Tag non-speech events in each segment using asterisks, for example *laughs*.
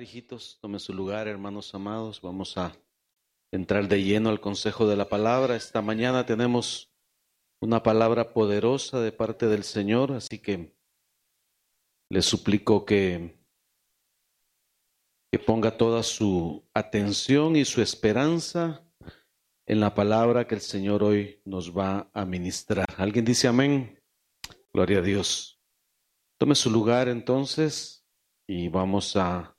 hijitos, tome su lugar, hermanos amados. Vamos a entrar de lleno al consejo de la palabra. Esta mañana tenemos una palabra poderosa de parte del Señor, así que le suplico que, que ponga toda su atención y su esperanza en la palabra que el Señor hoy nos va a ministrar. ¿Alguien dice amén? Gloria a Dios. Tome su lugar entonces y vamos a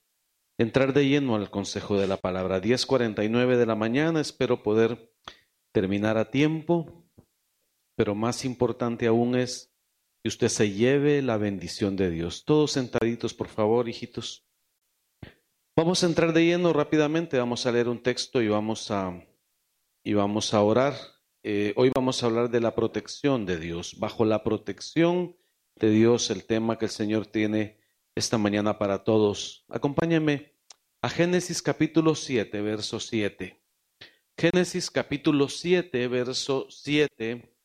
entrar de lleno al consejo de la palabra. 10:49 de la mañana, espero poder terminar a tiempo, pero más importante aún es que usted se lleve la bendición de Dios. Todos sentaditos, por favor, hijitos. Vamos a entrar de lleno rápidamente, vamos a leer un texto y vamos a, y vamos a orar. Eh, hoy vamos a hablar de la protección de Dios. Bajo la protección de Dios, el tema que el Señor tiene esta mañana para todos. Acompáñenme a Génesis capítulo 7, verso 7. Génesis capítulo 7, verso 7.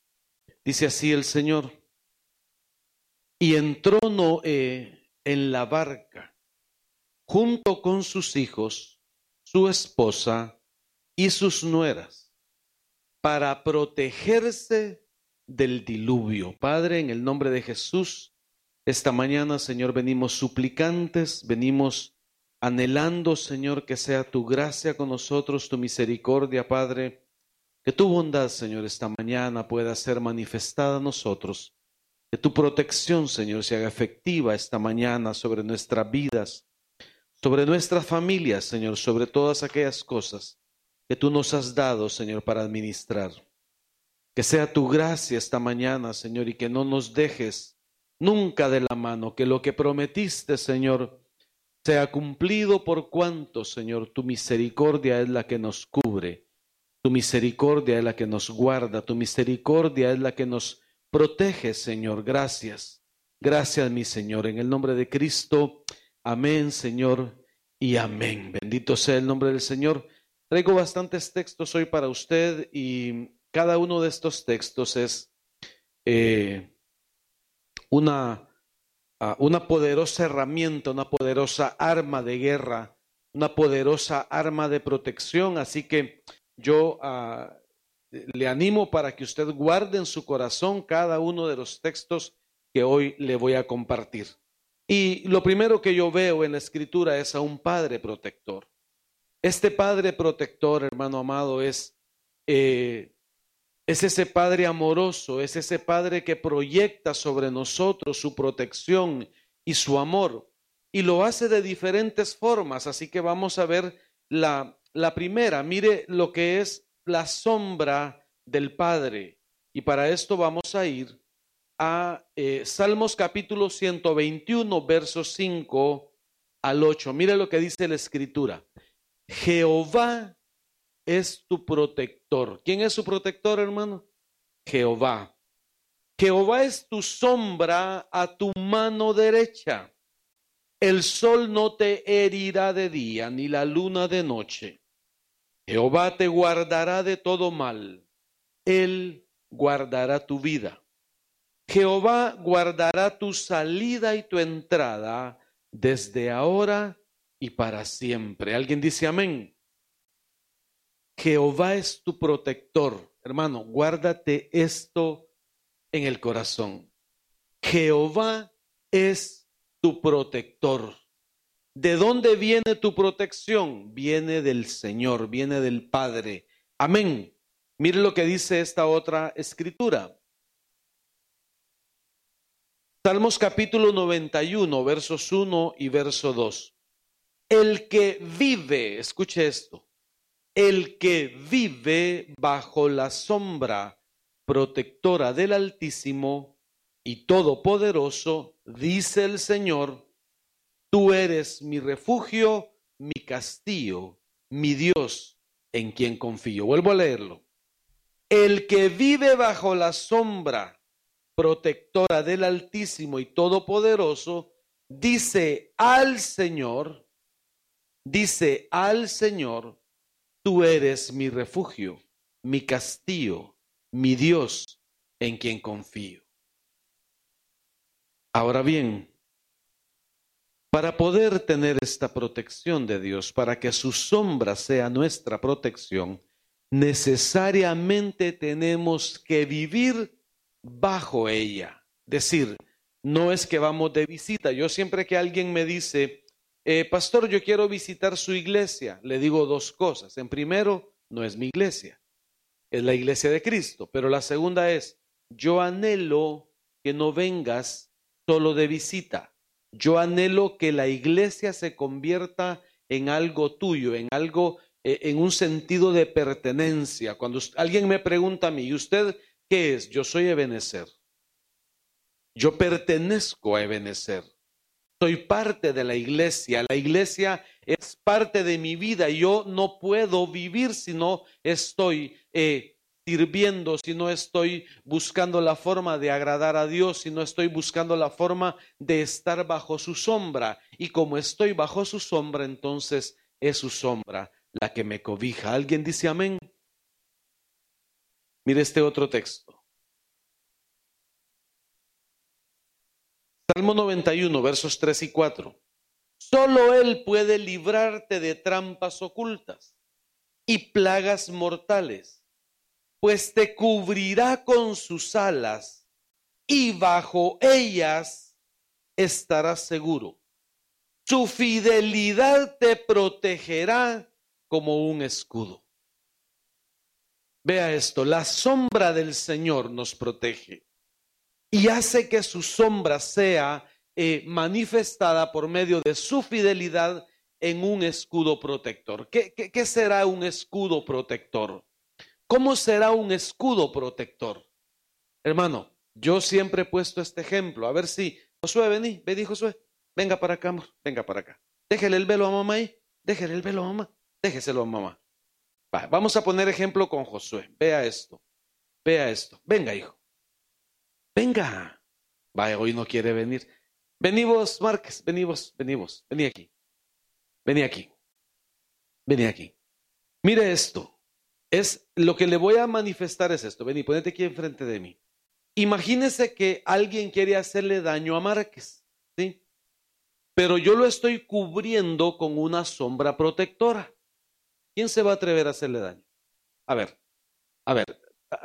Dice así el Señor. Y entró Noé en la barca junto con sus hijos, su esposa y sus nueras, para protegerse del diluvio. Padre, en el nombre de Jesús, esta mañana, Señor, venimos suplicantes, venimos anhelando, Señor, que sea tu gracia con nosotros, tu misericordia, Padre, que tu bondad, Señor, esta mañana pueda ser manifestada a nosotros, que tu protección, Señor, se haga efectiva esta mañana sobre nuestras vidas, sobre nuestras familias, Señor, sobre todas aquellas cosas que tú nos has dado, Señor, para administrar. Que sea tu gracia esta mañana, Señor, y que no nos dejes nunca de la mano, que lo que prometiste, Señor, sea cumplido por cuanto, Señor, tu misericordia es la que nos cubre, tu misericordia es la que nos guarda, tu misericordia es la que nos protege, Señor. Gracias. Gracias, mi Señor. En el nombre de Cristo, amén, Señor, y amén. Bendito sea el nombre del Señor. Traigo bastantes textos hoy para usted y cada uno de estos textos es eh, una, ah, una poderosa herramienta, una poderosa arma de guerra, una poderosa arma de protección. Así que yo ah, le animo para que usted guarde en su corazón cada uno de los textos que hoy le voy a compartir. Y lo primero que yo veo en la escritura es a un padre protector. Este padre protector, hermano amado, es eh, es ese Padre amoroso, es ese Padre que proyecta sobre nosotros su protección y su amor. Y lo hace de diferentes formas. Así que vamos a ver la, la primera. Mire lo que es la sombra del Padre. Y para esto vamos a ir a eh, Salmos capítulo 121, versos 5 al 8. Mire lo que dice la escritura. Jehová es tu protector. ¿Quién es su protector, hermano? Jehová. Jehová es tu sombra a tu mano derecha. El sol no te herirá de día, ni la luna de noche. Jehová te guardará de todo mal. Él guardará tu vida. Jehová guardará tu salida y tu entrada desde ahora y para siempre. ¿Alguien dice amén? Jehová es tu protector. Hermano, guárdate esto en el corazón. Jehová es tu protector. ¿De dónde viene tu protección? Viene del Señor, viene del Padre. Amén. Mire lo que dice esta otra escritura. Salmos capítulo 91, versos 1 y verso 2. El que vive, escuche esto, el que vive bajo la sombra protectora del Altísimo y Todopoderoso, dice el Señor, tú eres mi refugio, mi castillo, mi Dios, en quien confío. Vuelvo a leerlo. El que vive bajo la sombra protectora del Altísimo y Todopoderoso, dice al Señor, dice al Señor, Tú eres mi refugio, mi castillo, mi Dios en quien confío. Ahora bien, Para poder tener esta protección de Dios, para que su sombra sea nuestra protección, necesariamente tenemos que vivir bajo ella. Decir, no es que vamos de visita. Yo siempre que alguien me dice, eh, pastor, yo quiero visitar su iglesia, le digo dos cosas. En primero, no es mi iglesia, es la iglesia de Cristo. Pero la segunda es, yo anhelo que no vengas solo de visita. Yo anhelo que la iglesia se convierta en algo tuyo, en algo, eh, en un sentido de pertenencia. Cuando alguien me pregunta a mí, ¿y usted qué es? Yo soy Ebenezer. Yo pertenezco a Ebenezer. Soy parte de la iglesia. La iglesia es parte de mi vida. Yo no puedo vivir si no estoy eh, sirviendo, si no estoy buscando la forma de agradar a Dios, si no estoy buscando la forma de estar bajo su sombra. Y como estoy bajo su sombra, entonces es su sombra la que me cobija. ¿Alguien dice amén? Mire este otro texto. Salmo 91, versos 3 y 4. Solo Él puede librarte de trampas ocultas y plagas mortales, pues te cubrirá con sus alas y bajo ellas estarás seguro. Su fidelidad te protegerá como un escudo. Vea esto, la sombra del Señor nos protege y hace que su sombra sea eh, manifestada por medio de su fidelidad en un escudo protector. ¿Qué, será un escudo protector? ¿Cómo será un escudo protector? Hermano, yo siempre he puesto este ejemplo. A ver si, Josué, vení, vení, Josué. Venga para acá, amor. Venga para acá. Déjele el velo a mamá ahí. Déjele el velo a mamá. Déjeselo a mamá. vamos a poner ejemplo con Josué. Vea esto. Vea esto. Venga, hijo. Venga. Vaya, hoy no quiere venir. Vení vos, Márquez, vení vos, vení vos, vení aquí. Vení aquí. Vení aquí. Mire esto. Es lo que le voy a manifestar es esto. Vení, ponete aquí enfrente de mí. Imagínese que alguien quiere hacerle daño a Márquez, ¿sí? Pero yo lo estoy cubriendo con una sombra protectora. ¿Quién se va a atrever a hacerle daño? A ver, a ver,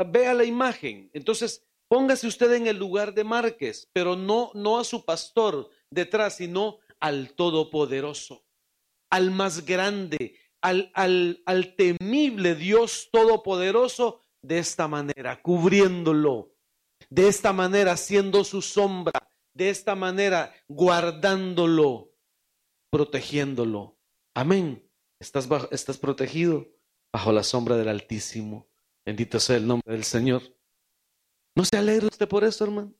vea la imagen. Entonces, Póngase usted en el lugar de Márquez, pero no, no a su pastor detrás, sino al Todopoderoso, al más grande, al, al, al temible Dios Todopoderoso, de esta manera, cubriéndolo, de esta manera, siendo su sombra, de esta manera, guardándolo, protegiéndolo. Amén. Estás, estás protegido bajo la sombra del Altísimo. Bendito sea el nombre del Señor. ¿No se alegra usted por eso, hermano?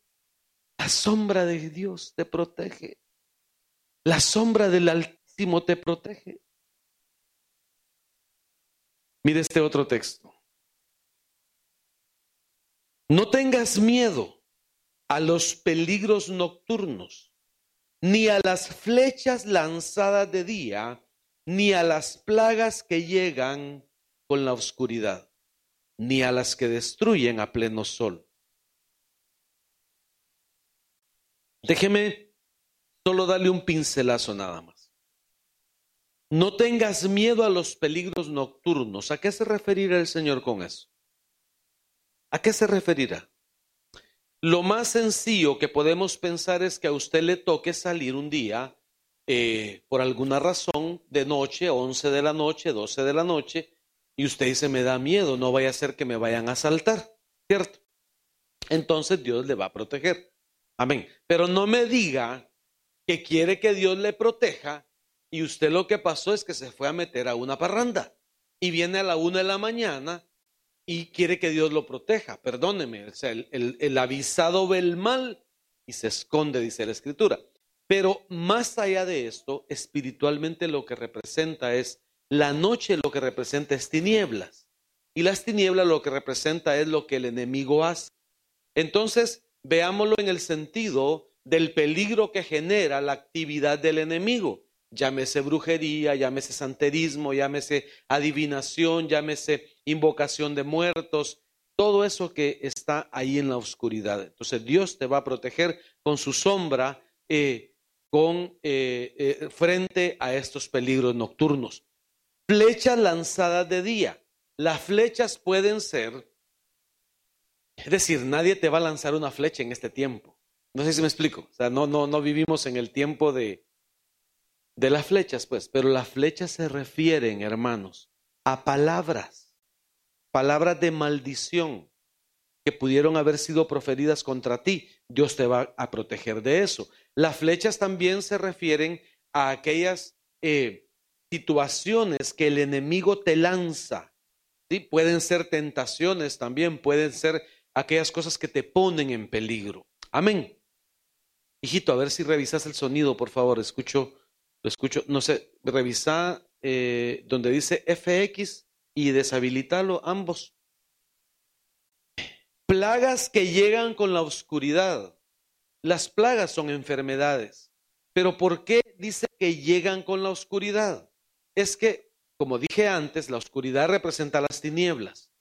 La sombra de Dios te protege. La sombra del Altísimo te protege. Mire este otro texto. No tengas miedo a los peligros nocturnos, ni a las flechas lanzadas de día, ni a las plagas que llegan con la oscuridad, ni a las que destruyen a pleno sol. Déjeme solo darle un pincelazo nada más. No tengas miedo a los peligros nocturnos. ¿A qué se referirá el Señor con eso? ¿A qué se referirá? Lo más sencillo que podemos pensar es que a usted le toque salir un día eh, por alguna razón de noche, 11 de la noche, 12 de la noche, y usted dice, me da miedo, no vaya a ser que me vayan a asaltar, ¿cierto? Entonces Dios le va a proteger. Amén. Pero no me diga que quiere que Dios le proteja y usted lo que pasó es que se fue a meter a una parranda y viene a la una de la mañana y quiere que Dios lo proteja. Perdóneme, el, el avisado ve el mal y se esconde, dice la escritura. Pero más allá de esto, espiritualmente lo que representa es la noche, lo que representa es tinieblas. Y las tinieblas lo que representa es lo que el enemigo hace. Entonces, veámoslo en el sentido del peligro que genera la actividad del enemigo. Llámese brujería, llámese santerismo, llámese adivinación, llámese invocación de muertos, todo eso que está ahí en la oscuridad. Entonces Dios te va a proteger con su sombra, eh, con, eh, eh, frente a estos peligros nocturnos. Flechas lanzadas de día. Las flechas pueden ser, es decir, nadie te va a lanzar una flecha en este tiempo. No sé si me explico. O sea, no, no, no vivimos en el tiempo de, de las flechas, pues, pero las flechas se refieren, hermanos, a palabras, palabras de maldición que pudieron haber sido proferidas contra ti. Dios te va a proteger de eso. Las flechas también se refieren a aquellas eh, situaciones que el enemigo te lanza. ¿sí? Pueden ser tentaciones también, pueden ser aquellas cosas que te ponen en peligro. Amén. Hijito, a ver si revisas el sonido, por favor. Escucho, lo escucho. No sé, revisa eh, donde dice FX y deshabilitarlo ambos. Plagas que llegan con la oscuridad. Las plagas son enfermedades. Pero ¿por qué dice que llegan con la oscuridad? Es que, como dije antes, la oscuridad representa las tinieblas.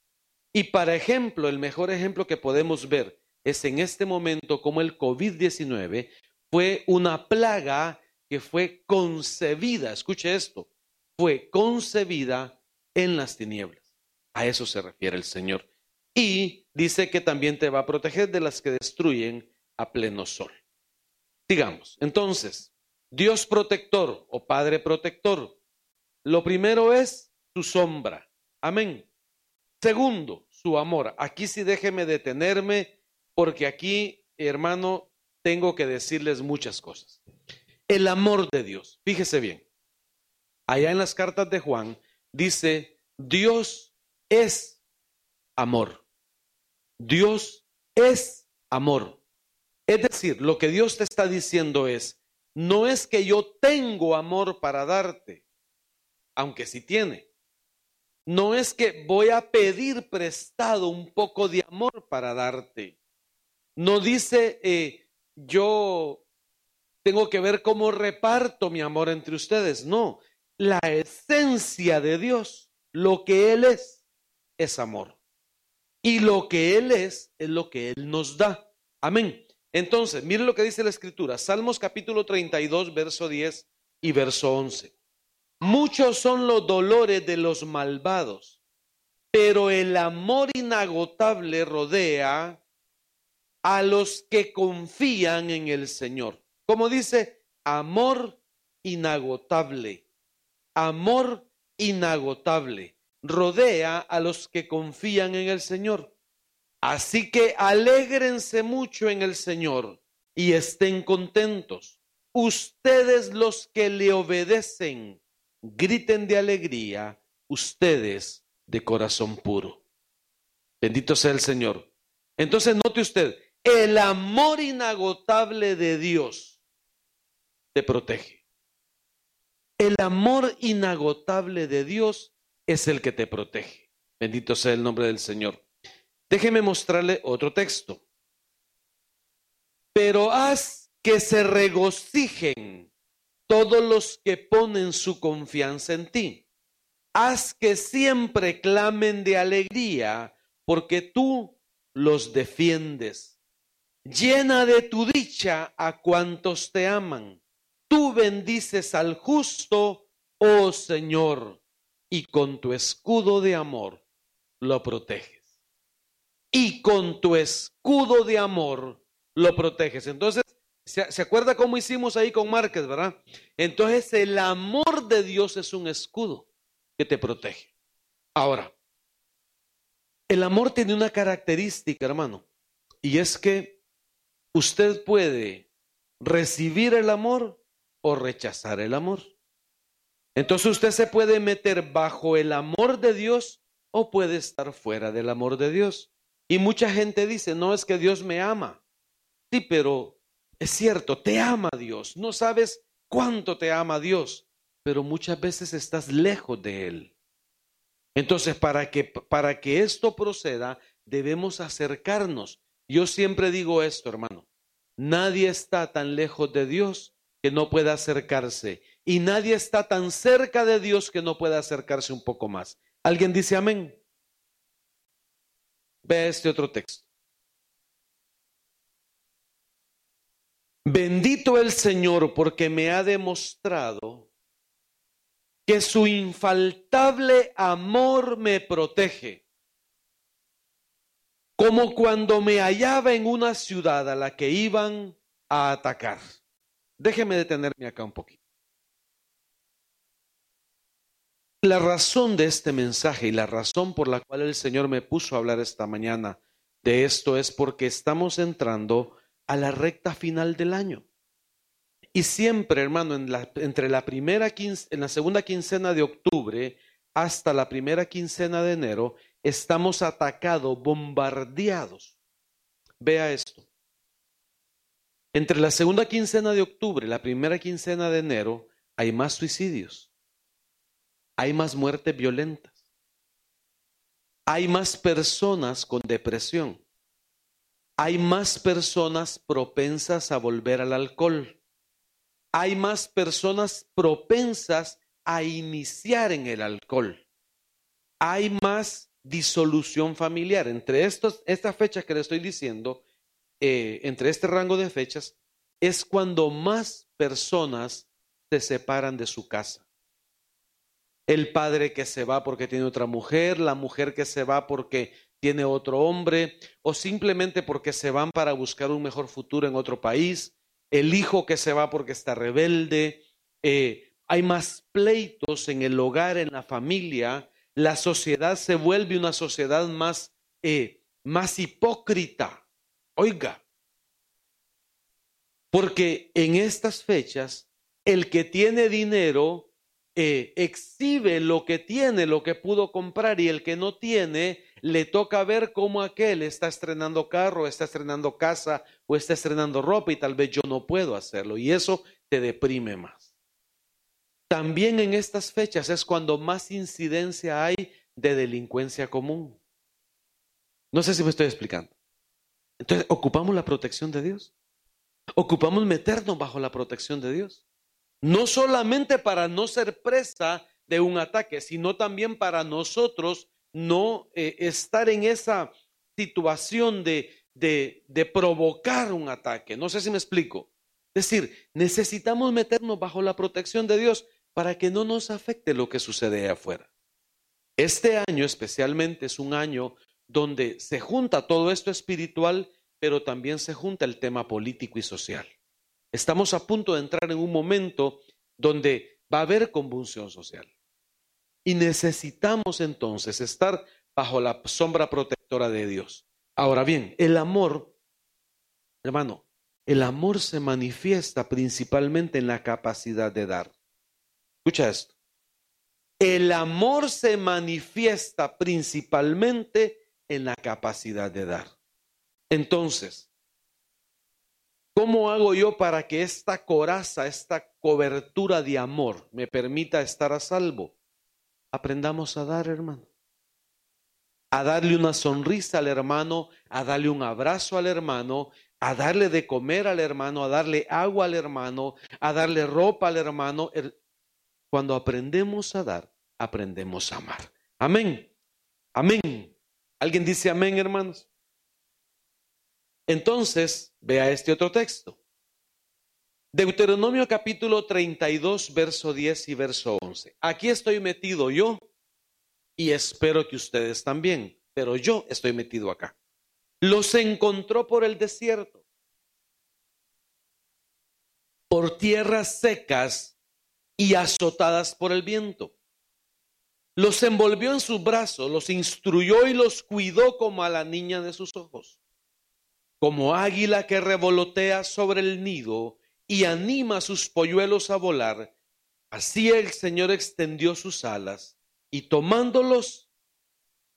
Y para ejemplo, el mejor ejemplo que podemos ver es en este momento como el COVID-19 fue una plaga que fue concebida, escuche esto, fue concebida en las tinieblas. A eso se refiere el Señor. Y dice que también te va a proteger de las que destruyen a pleno sol. Digamos, entonces, Dios protector o Padre protector, lo primero es su sombra. Amén. Segundo, su amor. Aquí sí déjeme detenerme porque aquí, hermano, tengo que decirles muchas cosas. El amor de Dios. Fíjese bien. Allá en las cartas de Juan dice, Dios es amor. Dios es amor. Es decir, lo que Dios te está diciendo es, no es que yo tengo amor para darte, aunque sí tiene. No es que voy a pedir prestado un poco de amor para darte. No dice, eh, yo tengo que ver cómo reparto mi amor entre ustedes. No, la esencia de Dios, lo que Él es, es amor. Y lo que Él es, es lo que Él nos da. Amén. Entonces, mire lo que dice la Escritura. Salmos capítulo 32, verso 10 y verso 11. Muchos son los dolores de los malvados, pero el amor inagotable rodea a los que confían en el Señor. Como dice, amor inagotable, amor inagotable rodea a los que confían en el Señor. Así que alégrense mucho en el Señor y estén contentos. Ustedes los que le obedecen, griten de alegría, ustedes de corazón puro. Bendito sea el Señor. Entonces note usted, el amor inagotable de Dios te protege. El amor inagotable de Dios es el que te protege. Bendito sea el nombre del Señor. Déjeme mostrarle otro texto. Pero haz que se regocijen todos los que ponen su confianza en ti. Haz que siempre clamen de alegría porque tú los defiendes. Llena de tu dicha a cuantos te aman. Tú bendices al justo, oh Señor y con tu escudo de amor lo proteges. Y con tu escudo de amor lo proteges. Entonces, ¿se, acuerda cómo hicimos ahí con Márquez, verdad? Entonces, el amor de Dios es un escudo que te protege. Ahora, el amor tiene una característica, hermano, y es que usted puede recibir el amor o rechazar el amor. Entonces usted se puede meter bajo el amor de Dios o puede estar fuera del amor de Dios. Y mucha gente dice, no es que Dios me ama. Sí, pero es cierto, te ama Dios. No sabes cuánto te ama Dios, pero muchas veces estás lejos de Él. Entonces, para que, para que esto proceda, debemos acercarnos. Yo siempre digo esto, hermano. Nadie está tan lejos de Dios que no pueda acercarse y nadie está tan cerca de Dios que no pueda acercarse un poco más. ¿Alguien dice amén? Ve este otro texto. Bendito el Señor porque me ha demostrado que su infaltable amor me protege, como cuando me hallaba en una ciudad a la que iban a atacar. Déjeme detenerme acá un poquito. La razón de este mensaje y la razón por la cual el Señor me puso a hablar esta mañana de esto es porque estamos entrando a la recta final del año. Y siempre, hermano, en la, entre la primera en la segunda quincena de octubre hasta la primera quincena de enero, estamos atacados, bombardeados. Vea esto. Entre la segunda quincena de octubre y la primera quincena de enero hay más suicidios, hay más muertes violentas, hay más personas con depresión, hay más personas propensas a volver al alcohol. Hay más personas propensas a iniciar en el alcohol. Hay más disolución familiar. Entre estos, esta fecha que le estoy diciendo, eh, entre este rango de fechas, es cuando más personas se separan de su casa. El padre que se va porque tiene otra mujer, la mujer que se va porque tiene otro hombre, o simplemente porque se van para buscar un mejor futuro en otro país, el hijo que se va porque está rebelde, eh, hay más pleitos en el hogar, en la familia, la sociedad se vuelve una sociedad más, eh, más hipócrita. Oiga, porque en estas fechas el que tiene dinero eh, exhibe lo que tiene, lo que pudo comprar, y el que no tiene le toca ver cómo aquel está estrenando carro, está estrenando casa o está estrenando ropa y tal vez yo no puedo hacerlo y eso te deprime más. También en estas fechas es cuando más incidencia hay de delincuencia común. No sé si me estoy explicando. Entonces, ¿ocupamos la protección de Dios? ¿Ocupamos meternos bajo la protección de Dios? No solamente para no ser presa de un ataque, sino también para nosotros no eh, estar en esa situación de, de, de provocar un ataque. No sé si me explico. Es decir, necesitamos meternos bajo la protección de Dios para que no nos afecte lo que sucede afuera. Este año especialmente es un año donde se junta todo esto espiritual, pero también se junta el tema político y social. Estamos a punto de entrar en un momento donde va a haber convulsión social. Y necesitamos entonces estar bajo la sombra protectora de Dios. Ahora bien, el amor, hermano, el amor se manifiesta principalmente en la capacidad de dar. Escucha esto. El amor se manifiesta principalmente en la capacidad de dar. Entonces, ¿cómo hago yo para que esta coraza, esta cobertura de amor me permita estar a salvo? Aprendamos a dar, hermano. A darle una sonrisa al hermano, a darle un abrazo al hermano, a darle de comer al hermano, a darle agua al hermano, a darle ropa al hermano. Cuando aprendemos a dar, aprendemos a amar. Amén. Amén. ¿Alguien dice amén, hermanos? Entonces, vea este otro texto. Deuteronomio capítulo 32, verso 10 y verso 11. Aquí estoy metido yo y espero que ustedes también, pero yo estoy metido acá. Los encontró por el desierto, por tierras secas y azotadas por el viento. Los envolvió en sus brazos, los instruyó y los cuidó como a la niña de sus ojos. Como águila que revolotea sobre el nido, y anima a sus polluelos a volar, así el Señor extendió sus alas y tomándolos,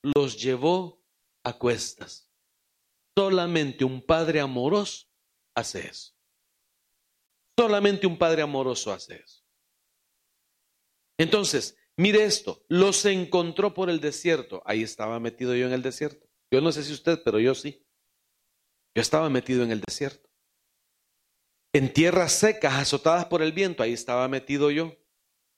los llevó a cuestas. Solamente un padre amoroso hace eso. Solamente un padre amoroso hace eso. Entonces, mire esto, los encontró por el desierto. Ahí estaba metido yo en el desierto. Yo no sé si usted, pero yo sí. Yo estaba metido en el desierto en tierras secas, azotadas por el viento, ahí estaba metido yo.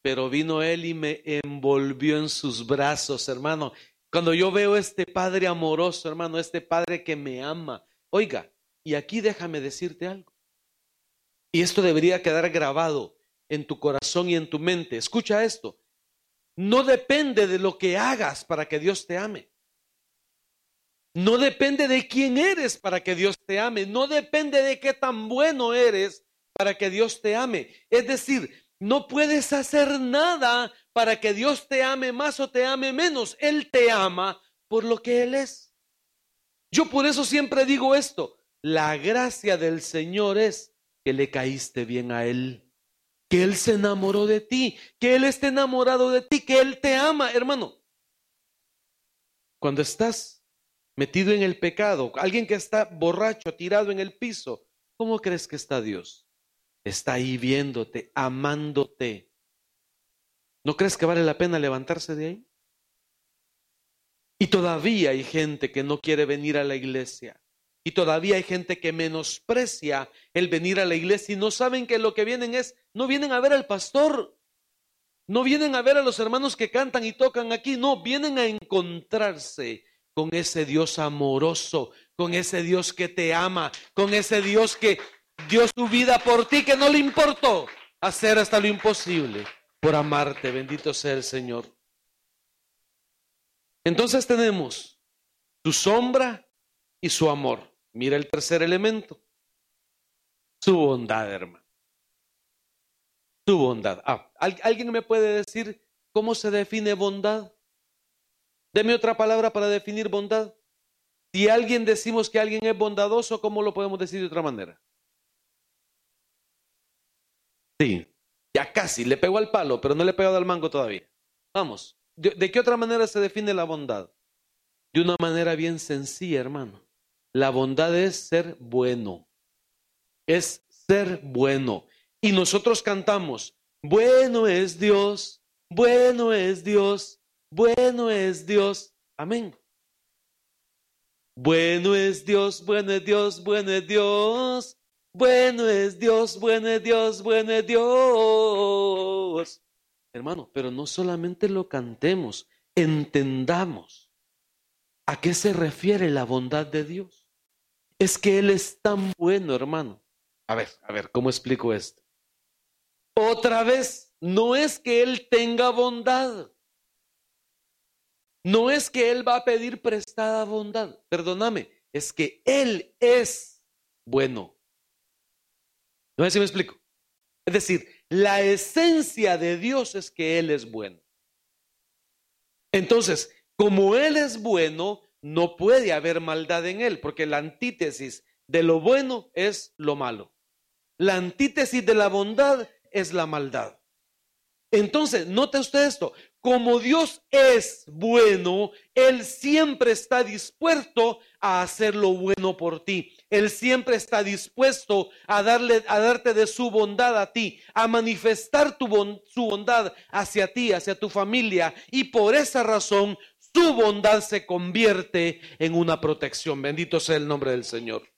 Pero vino Él y me envolvió en sus brazos, hermano. Cuando yo veo este Padre amoroso, hermano, este Padre que me ama. Oiga, y aquí déjame decirte algo. Y esto debería quedar grabado en tu corazón y en tu mente. Escucha esto. No depende de lo que hagas para que Dios te ame. No depende de quién eres para que Dios te ame. No depende de qué tan bueno eres para que Dios te ame. Es decir, no puedes hacer nada para que Dios te ame más o te ame menos. Él te ama por lo que Él es. Yo por eso siempre digo esto. La gracia del Señor es que le caíste bien a Él, que Él se enamoró de ti, que Él esté enamorado de ti, que Él te ama, hermano. Cuando estás metido en el pecado, alguien que está borracho, tirado en el piso, ¿cómo crees que está Dios? Está ahí viéndote, amándote. ¿No crees que vale la pena levantarse de ahí? Y todavía hay gente que no quiere venir a la iglesia. Y todavía hay gente que menosprecia el venir a la iglesia y no saben que lo que vienen es, no vienen a ver al pastor, no vienen a ver a los hermanos que cantan y tocan aquí, no, vienen a encontrarse con ese Dios amoroso, con ese Dios que te ama, con ese Dios que dio su vida por ti, que no le importó hacer hasta lo imposible por amarte. Bendito sea el Señor. Entonces tenemos su sombra y su amor. Mira el tercer elemento. Su bondad, hermano. Su bondad. Ah, ¿alguien me puede decir cómo se define bondad? Deme otra palabra para definir bondad. Si alguien decimos que alguien es bondadoso, ¿cómo lo podemos decir de otra manera? Sí, ya casi, le pegó al palo, pero no le he pegado al mango todavía. Vamos, ¿de, qué otra manera se define la bondad? De una manera bien sencilla, hermano. La bondad es ser bueno. Es ser bueno. Y nosotros cantamos, bueno es Dios, bueno es Dios, bueno es Dios. Amén. Bueno es Dios, bueno es Dios, bueno es Dios. Bueno es Dios, bueno es Dios, bueno es Dios. Hermano, pero no solamente lo cantemos, entendamos a qué se refiere la bondad de Dios. Es que Él es tan bueno, hermano. A ver, a ver, ¿cómo explico esto? Otra vez, no es que Él tenga bondad. No es que Él va a pedir prestada bondad. Perdóname, es que Él es bueno. No sé si me explico. Es decir, la esencia de Dios es que Él es bueno. Entonces, como Él es bueno, no puede haber maldad en Él, porque la antítesis de lo bueno es lo malo. La antítesis de la bondad es la maldad. Entonces, note usted esto, como Dios es bueno, Él siempre está dispuesto a hacer lo bueno por ti. Él siempre está dispuesto a, darle, a darte de su bondad a ti, a manifestar tu su bondad hacia ti, hacia tu familia. Y por esa razón, su bondad se convierte en una protección. Bendito sea el nombre del Señor.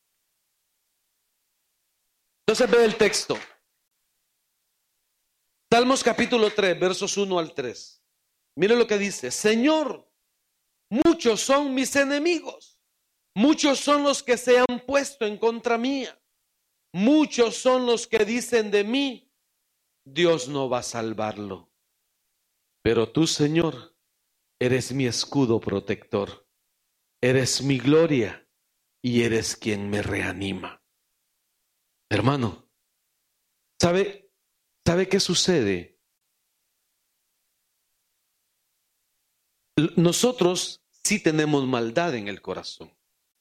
Entonces ve el texto. Salmos capítulo 3, versos 1 al 3. Mire lo que dice, Señor, muchos son mis enemigos, muchos son los que se han puesto en contra mía, muchos son los que dicen de mí, Dios no va a salvarlo. Pero tú, Señor, eres mi escudo protector, eres mi gloria y eres quien me reanima. Hermano, ¿sabe, ¿sabe qué sucede? Nosotros sí tenemos maldad en el corazón.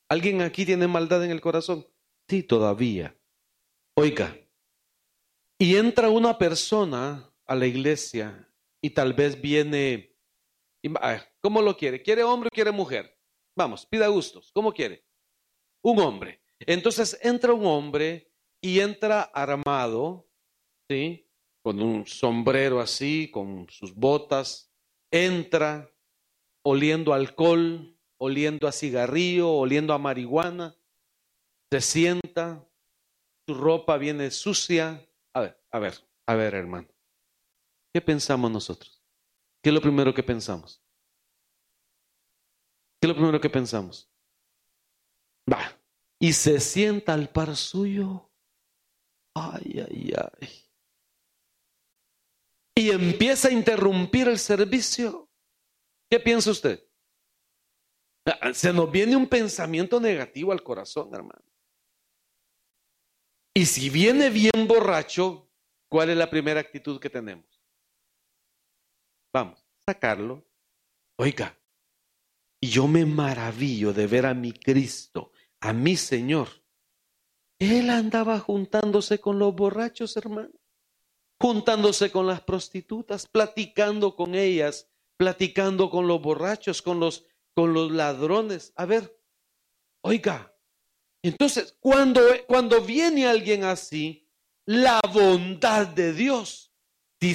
¿Alguien aquí tiene maldad en el corazón? Sí, todavía. Oiga, y entra una persona a la iglesia y tal vez viene, ¿cómo lo quiere? ¿Quiere hombre o quiere mujer? Vamos, pida gustos, ¿cómo quiere? Un hombre. Entonces entra un hombre y entra armado, ¿sí? Con un sombrero así, con sus botas, entra oliendo alcohol, oliendo a cigarrillo, oliendo a marihuana, se sienta, su ropa viene sucia. A ver, a ver, a ver, hermano. ¿Qué pensamos nosotros? ¿Qué es lo primero que pensamos? ¿Qué es lo primero que pensamos? Va. Y se sienta al par suyo. Ay, ay, ay. Y empieza a interrumpir el servicio. ¿Qué piensa usted? Ah, se nos viene un pensamiento negativo al corazón, hermano. Y si viene bien borracho, ¿cuál es la primera actitud que tenemos? Vamos, sacarlo. Oiga, y yo me maravillo de ver a mi Cristo, a mi Señor. Él andaba juntándose con los borrachos, hermano, juntándose con las prostitutas, platicando con ellas, platicando con los borrachos, con los, con los ladrones. A ver, oiga, entonces cuando, cuando viene alguien así, la bondad de Dios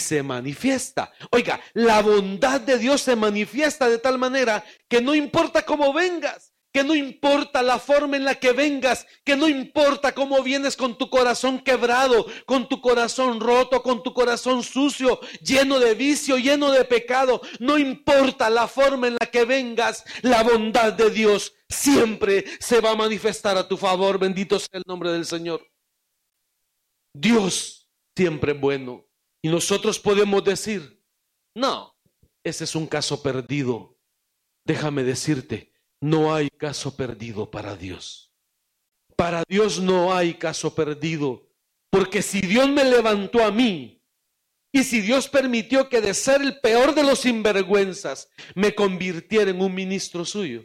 se manifiesta. Oiga, la bondad de Dios se manifiesta de tal manera que no importa cómo vengas, que no importa la forma en la que vengas, que no importa cómo vienes con tu corazón quebrado, con tu corazón roto, con tu corazón sucio, lleno de vicio, lleno de pecado, no importa la forma en la que vengas, la bondad de Dios siempre se va a manifestar a tu favor. Bendito sea el nombre del Señor. Dios siempre es bueno. Y nosotros podemos decir, no, ese es un caso perdido. Déjame decirte, no hay caso perdido para Dios. Para Dios no hay caso perdido. Porque si Dios me levantó a mí, y si Dios permitió que de ser el peor de los sinvergüenzas me convirtiera en un ministro suyo,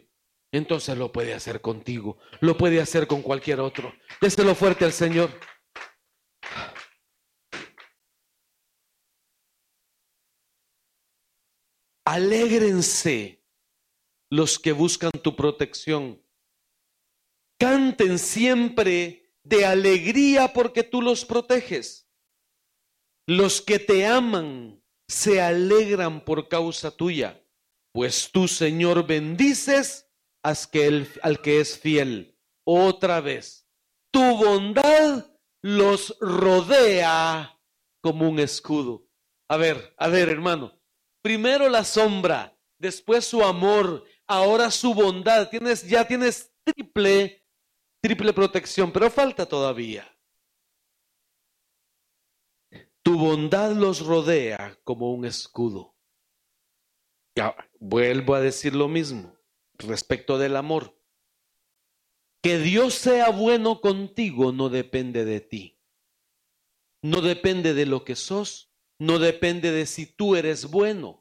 entonces lo puede hacer contigo, lo puede hacer con cualquier otro. Déselo fuerte al Señor. Alégrense los que buscan tu protección. Canten siempre de alegría porque tú los proteges. Los que te aman se alegran por causa tuya, pues tú, Señor, bendices al que es fiel. Otra vez, tu bondad los rodea como un escudo. A ver, a ver, hermano, Primero la sombra, después su amor, ahora su bondad. Tienes, ya tienes triple, triple protección, pero falta todavía. Tu bondad los rodea como un escudo. Ya, vuelvo a decir lo mismo respecto del amor. Que Dios sea bueno contigo no depende de ti. No depende de lo que sos, no depende de si tú eres bueno.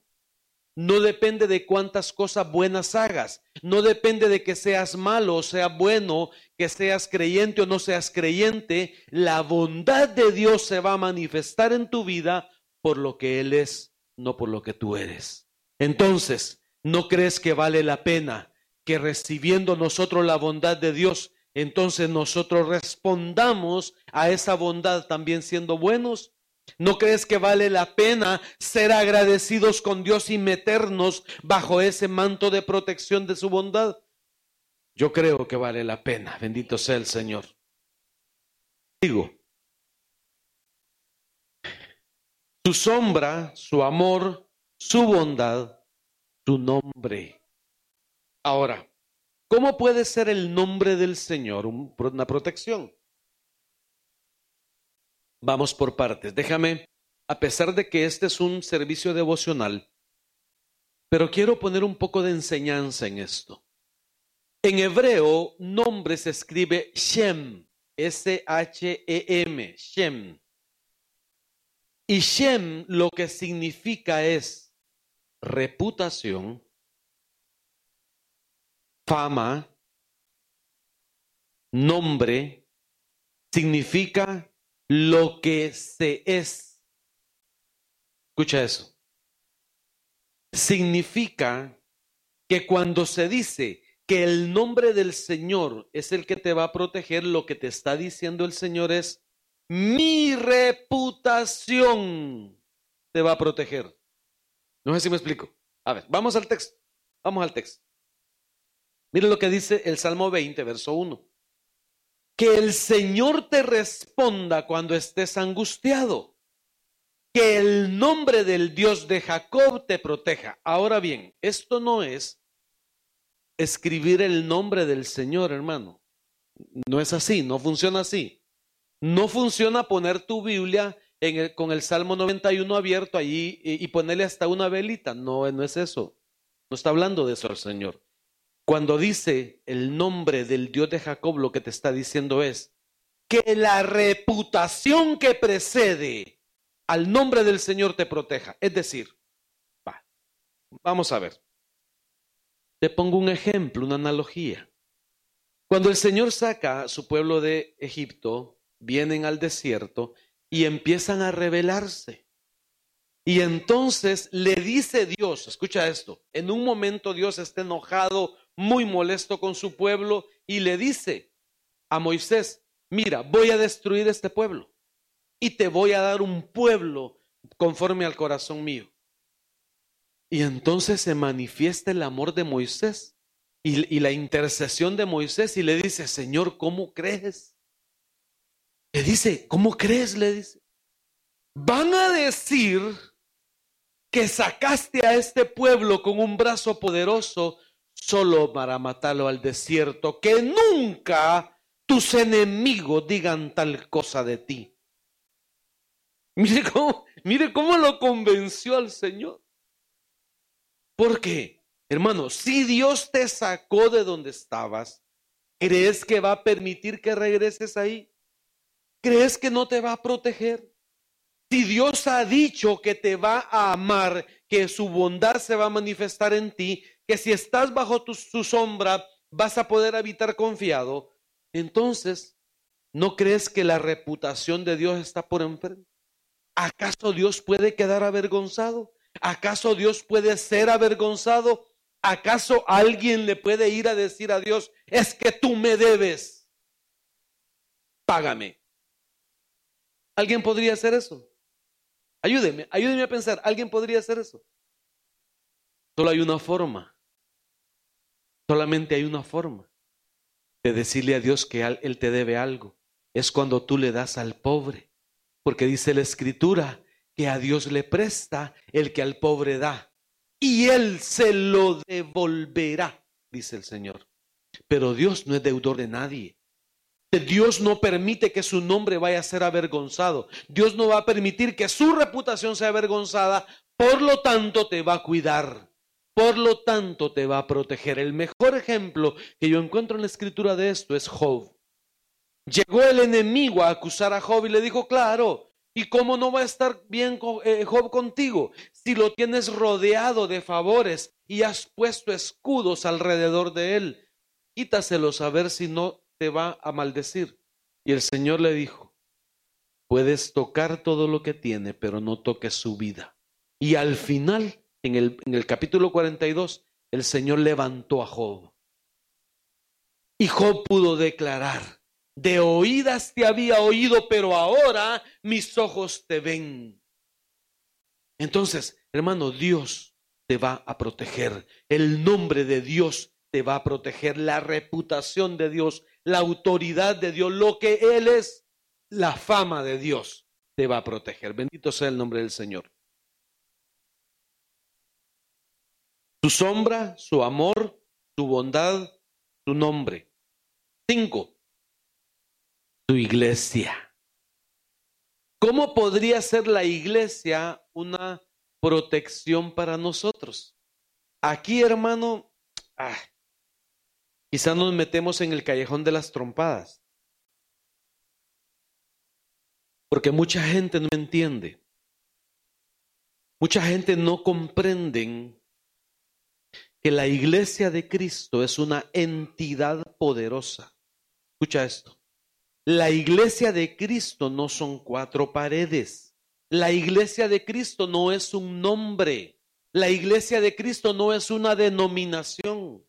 No depende de cuántas cosas buenas hagas. No depende de que seas malo o sea bueno, que seas creyente o no seas creyente. La bondad de Dios se va a manifestar en tu vida por lo que Él es, no por lo que tú eres. Entonces, ¿no crees que vale la pena que recibiendo nosotros la bondad de Dios, entonces nosotros respondamos a esa bondad también siendo buenos? ¿No crees que vale la pena ser agradecidos con Dios y meternos bajo ese manto de protección de su bondad? Yo creo que vale la pena. Bendito sea el Señor. Digo, su sombra, su amor, su bondad, su nombre. Ahora, ¿cómo puede ser el nombre del Señor una protección? Vamos por partes. Déjame, a pesar de que este es un servicio devocional, pero quiero poner un poco de enseñanza en esto. En hebreo, nombre se escribe Shem, S-H-E-M, Shem. Y Shem lo que significa es reputación, fama, nombre, significa lo que se es. Escucha eso. Significa que cuando se dice que el nombre del Señor es el que te va a proteger, lo que te está diciendo el Señor es, mi reputación te va a proteger. No sé si me explico. A ver, vamos al texto. Vamos al texto. Mire lo que dice el Salmo 20, verso 1 que el Señor te responda cuando estés angustiado. Que el nombre del Dios de Jacob te proteja. Ahora bien, esto no es escribir el nombre del Señor, hermano. No es así, no funciona así. No funciona poner tu Biblia con el Salmo 91 abierto allí y, y, ponerle hasta una velita. No, no es eso. No está hablando de eso el Señor. Cuando dice el nombre del Dios de Jacob, lo que te está diciendo es que la reputación que precede al nombre del Señor te proteja. Es decir, va, vamos a ver. Te pongo un ejemplo, una analogía. Cuando el Señor saca a su pueblo de Egipto, vienen al desierto y empiezan a rebelarse. Y entonces le dice Dios, escucha esto, en un momento Dios está enojado, muy molesto con su pueblo y le dice a Moisés, mira, voy a destruir este pueblo y te voy a dar un pueblo conforme al corazón mío. Y entonces se manifiesta el amor de Moisés y, la intercesión de Moisés y le dice, Señor, ¿cómo crees? Le dice, ¿cómo crees? Le dice. Van a decir que sacaste a este pueblo con un brazo poderoso solo para matarlo al desierto, que nunca tus enemigos digan tal cosa de ti. Mire cómo, mire cómo lo convenció al Señor. ¿Por qué? Hermano, si Dios te sacó de donde estabas, ¿crees que va a permitir que regreses ahí? ¿Crees que no te va a proteger? Si Dios ha dicho que te va a amar, que su bondad se va a manifestar en ti, que si estás bajo su sombra vas a poder habitar confiado, entonces, ¿no crees que la reputación de Dios está por enfrente? ¿Acaso Dios puede quedar avergonzado? ¿Acaso Dios puede ser avergonzado? ¿Acaso alguien le puede ir a decir a Dios, es que tú me debes? Págame. ¿Alguien podría hacer eso? Ayúdeme, ayúdeme a pensar, ¿alguien podría hacer eso? Solo hay una forma. Solamente hay una forma de decirle a Dios que Él te debe algo. Es cuando tú le das al pobre. Porque dice la escritura que a Dios le presta el que al pobre da. Y Él se lo devolverá, dice el Señor. Pero Dios no es deudor de nadie. Dios no permite que su nombre vaya a ser avergonzado. Dios no va a permitir que su reputación sea avergonzada. Por lo tanto, te va a cuidar. Por lo tanto, te va a proteger. El mejor ejemplo que yo encuentro en la escritura de esto es Job. Llegó el enemigo a acusar a Job y le dijo, claro, ¿y cómo no va a estar bien eh, Job contigo si lo tienes rodeado de favores y has puesto escudos alrededor de él? Quítaselos a ver si no te va a maldecir. Y el Señor le dijo, puedes tocar todo lo que tiene, pero no toques su vida. Y al final, en el, en el capítulo 42, el Señor levantó a Job. Y Job pudo declarar, de oídas te había oído, pero ahora mis ojos te ven. Entonces, hermano, Dios te va a proteger. El nombre de Dios te va a proteger. La reputación de Dios la autoridad de Dios, lo que Él es, la fama de Dios te va a proteger. Bendito sea el nombre del Señor. Su sombra, su amor, su bondad, su nombre. Cinco, su iglesia. ¿Cómo podría ser la iglesia una protección para nosotros? Aquí, hermano, ah, Quizás nos metemos en el callejón de las trompadas. Porque mucha gente no entiende. Mucha gente no comprenden que la iglesia de Cristo es una entidad poderosa. Escucha esto. La iglesia de Cristo no son cuatro paredes. La iglesia de Cristo no es un nombre. La iglesia de Cristo no es una denominación.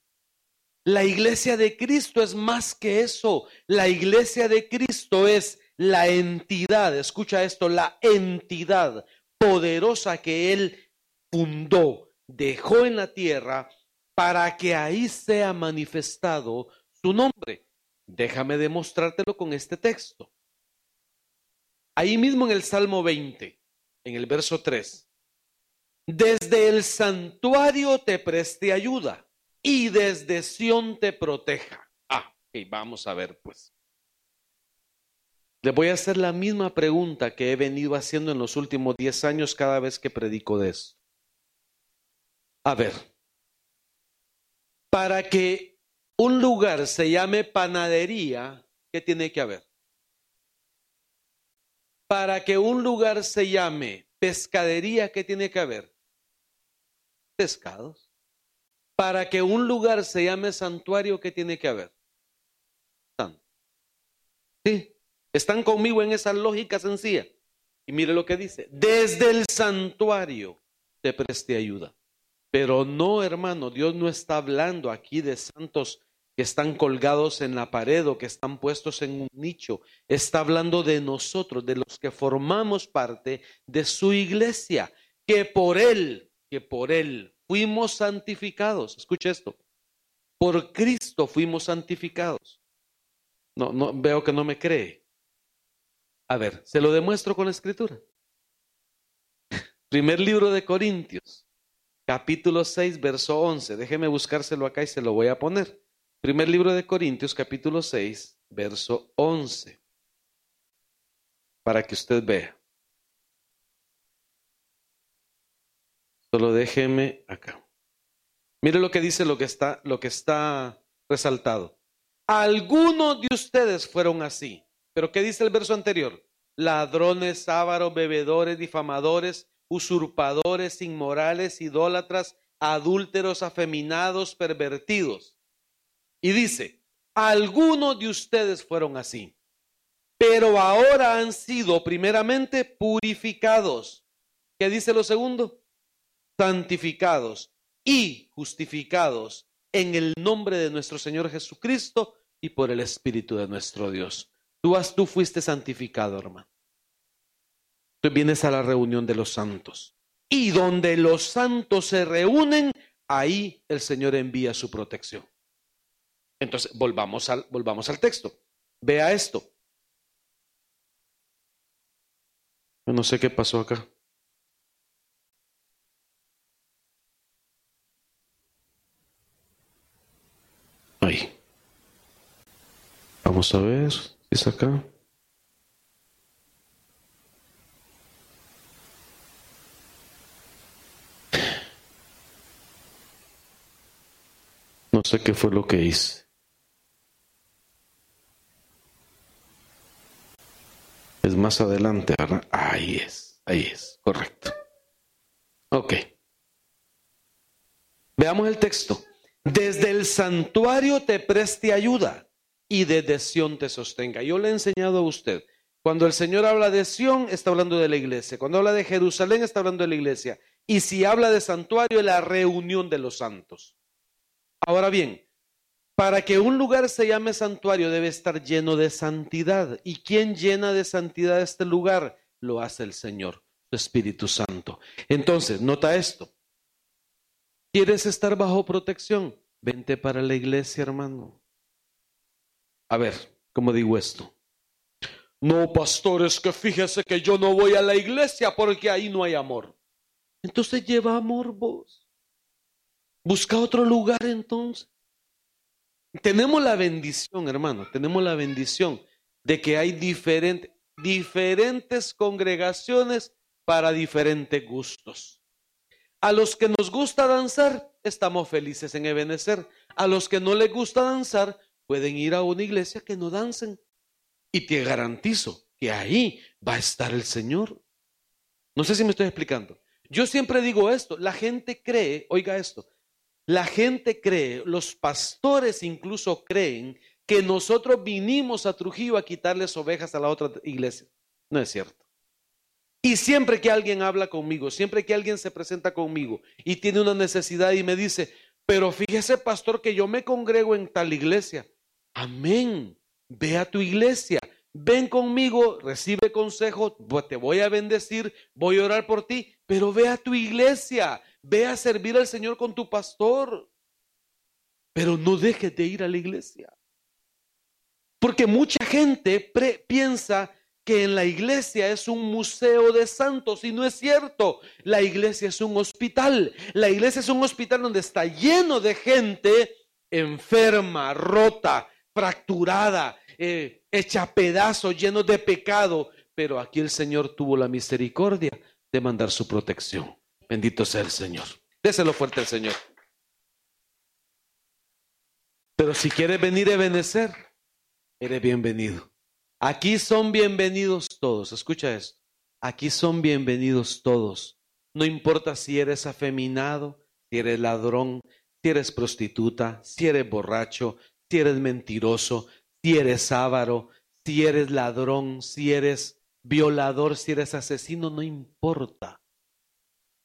La iglesia de Cristo es más que eso. La iglesia de Cristo es la entidad, escucha esto, la entidad poderosa que Él fundó, dejó en la tierra para que ahí sea manifestado su nombre. Déjame demostrártelo con este texto. Ahí mismo en el Salmo 20, en el verso 3. Desde el santuario te presté ayuda y desde Sión te proteja. Ah, y vamos a ver pues. Le voy a hacer la misma pregunta que he venido haciendo en los últimos 10 años cada vez que predico de eso. A ver, para que un lugar se llame panadería, ¿qué tiene que haber? Para que un lugar se llame pescadería, ¿qué tiene que haber? Pescados. Para que un lugar se llame santuario, ¿qué tiene que haber? Sí, están conmigo en esa lógica sencilla. Y mire lo que dice, desde el santuario te preste ayuda. Pero no, hermano, Dios no está hablando aquí de santos que están colgados en la pared o que están puestos en un nicho. Está hablando de nosotros, de los que formamos parte de su iglesia, que por Él, que por Él fuimos santificados. Escuche esto. Por Cristo fuimos santificados. No, no, veo que no me cree. A ver, se lo demuestro con la escritura. *laughs* Primer libro de Corintios, capítulo 6, verso 11. Déjeme buscárselo acá y se lo voy a poner. Primer libro de Corintios, capítulo 6, verso 11. Para que usted vea. Solo déjeme acá. Mire lo que dice lo que está, lo que está resaltado. Algunos de ustedes fueron así. Pero ¿qué dice el verso anterior? Ladrones, ávaros, bebedores, difamadores, usurpadores, inmorales, idólatras, adúlteros, afeminados, pervertidos. Y dice, algunos de ustedes fueron así, pero ahora han sido primeramente purificados. ¿Qué dice lo segundo? Santificados y justificados en el nombre de nuestro Señor Jesucristo y por el Espíritu de nuestro Dios. Tú, has, tú fuiste santificado, hermano. Tú vienes a la reunión de los santos. Y donde los santos se reúnen, ahí el Señor envía su protección. Entonces, volvamos al, volvamos al texto. Vea esto. Yo no sé qué pasó acá. Ahí. Vamos a ver. ¿Es acá? No sé qué fue lo que hice. Es más adelante, ¿verdad? Ahí es, ahí es, correcto. Ok. Veamos el texto. Desde el santuario te preste ayuda y de Sión te sostenga. Yo le he enseñado a usted, cuando el Señor habla de Sión, está hablando de la iglesia. Cuando habla de Jerusalén, está hablando de la iglesia. Y si habla de santuario, es la reunión de los santos. Ahora bien, para que un lugar se llame santuario debe estar lleno de santidad. ¿Y quién llena de santidad este lugar? Lo hace el Señor, su Espíritu Santo. Entonces, nota esto. ¿Quieres estar bajo protección? Vente para la iglesia, hermano. A ver, ¿cómo digo esto? No, pastor, es que fíjese que yo no voy a la iglesia porque ahí no hay amor. Entonces lleva amor vos. Busca otro lugar entonces. Tenemos la bendición, hermano, tenemos la bendición de que hay diferentes congregaciones para diferentes gustos. A los que nos gusta danzar, estamos felices en Ebenecer. A los que no les gusta danzar, pueden ir a una iglesia que no dancen. Y te garantizo que ahí va a estar el Señor. No sé si me estoy explicando. Yo siempre digo esto, la gente cree, oiga esto, la gente cree, los pastores incluso creen que nosotros vinimos a Trujillo a quitarles ovejas a la otra iglesia. No es cierto. Y siempre que alguien habla conmigo, siempre que alguien se presenta conmigo y tiene una necesidad y me dice, pero fíjese pastor que yo me congrego en tal iglesia, Amén. Ve a tu iglesia. Ven conmigo, recibe consejo, te voy a bendecir, voy a orar por ti, pero ve a tu iglesia, ve a servir al Señor con tu pastor. Pero no dejes de ir a la iglesia. Porque mucha gente piensa que en la iglesia es un museo de santos y no es cierto. La iglesia es un hospital. La iglesia es un hospital donde está lleno de gente enferma, rota, fracturada, eh, hecha pedazos, llenos de pecado, pero aquí el Señor tuvo la misericordia de mandar su protección. Bendito sea el Señor. Déselo fuerte al Señor. Pero si quieres venir a benecer, eres bienvenido. Aquí son bienvenidos todos. Escucha esto. Aquí son bienvenidos todos. No importa si eres afeminado, si eres ladrón, si eres prostituta, si eres borracho, si eres mentiroso, si eres avaro, si eres ladrón, si eres violador, si eres asesino, no importa.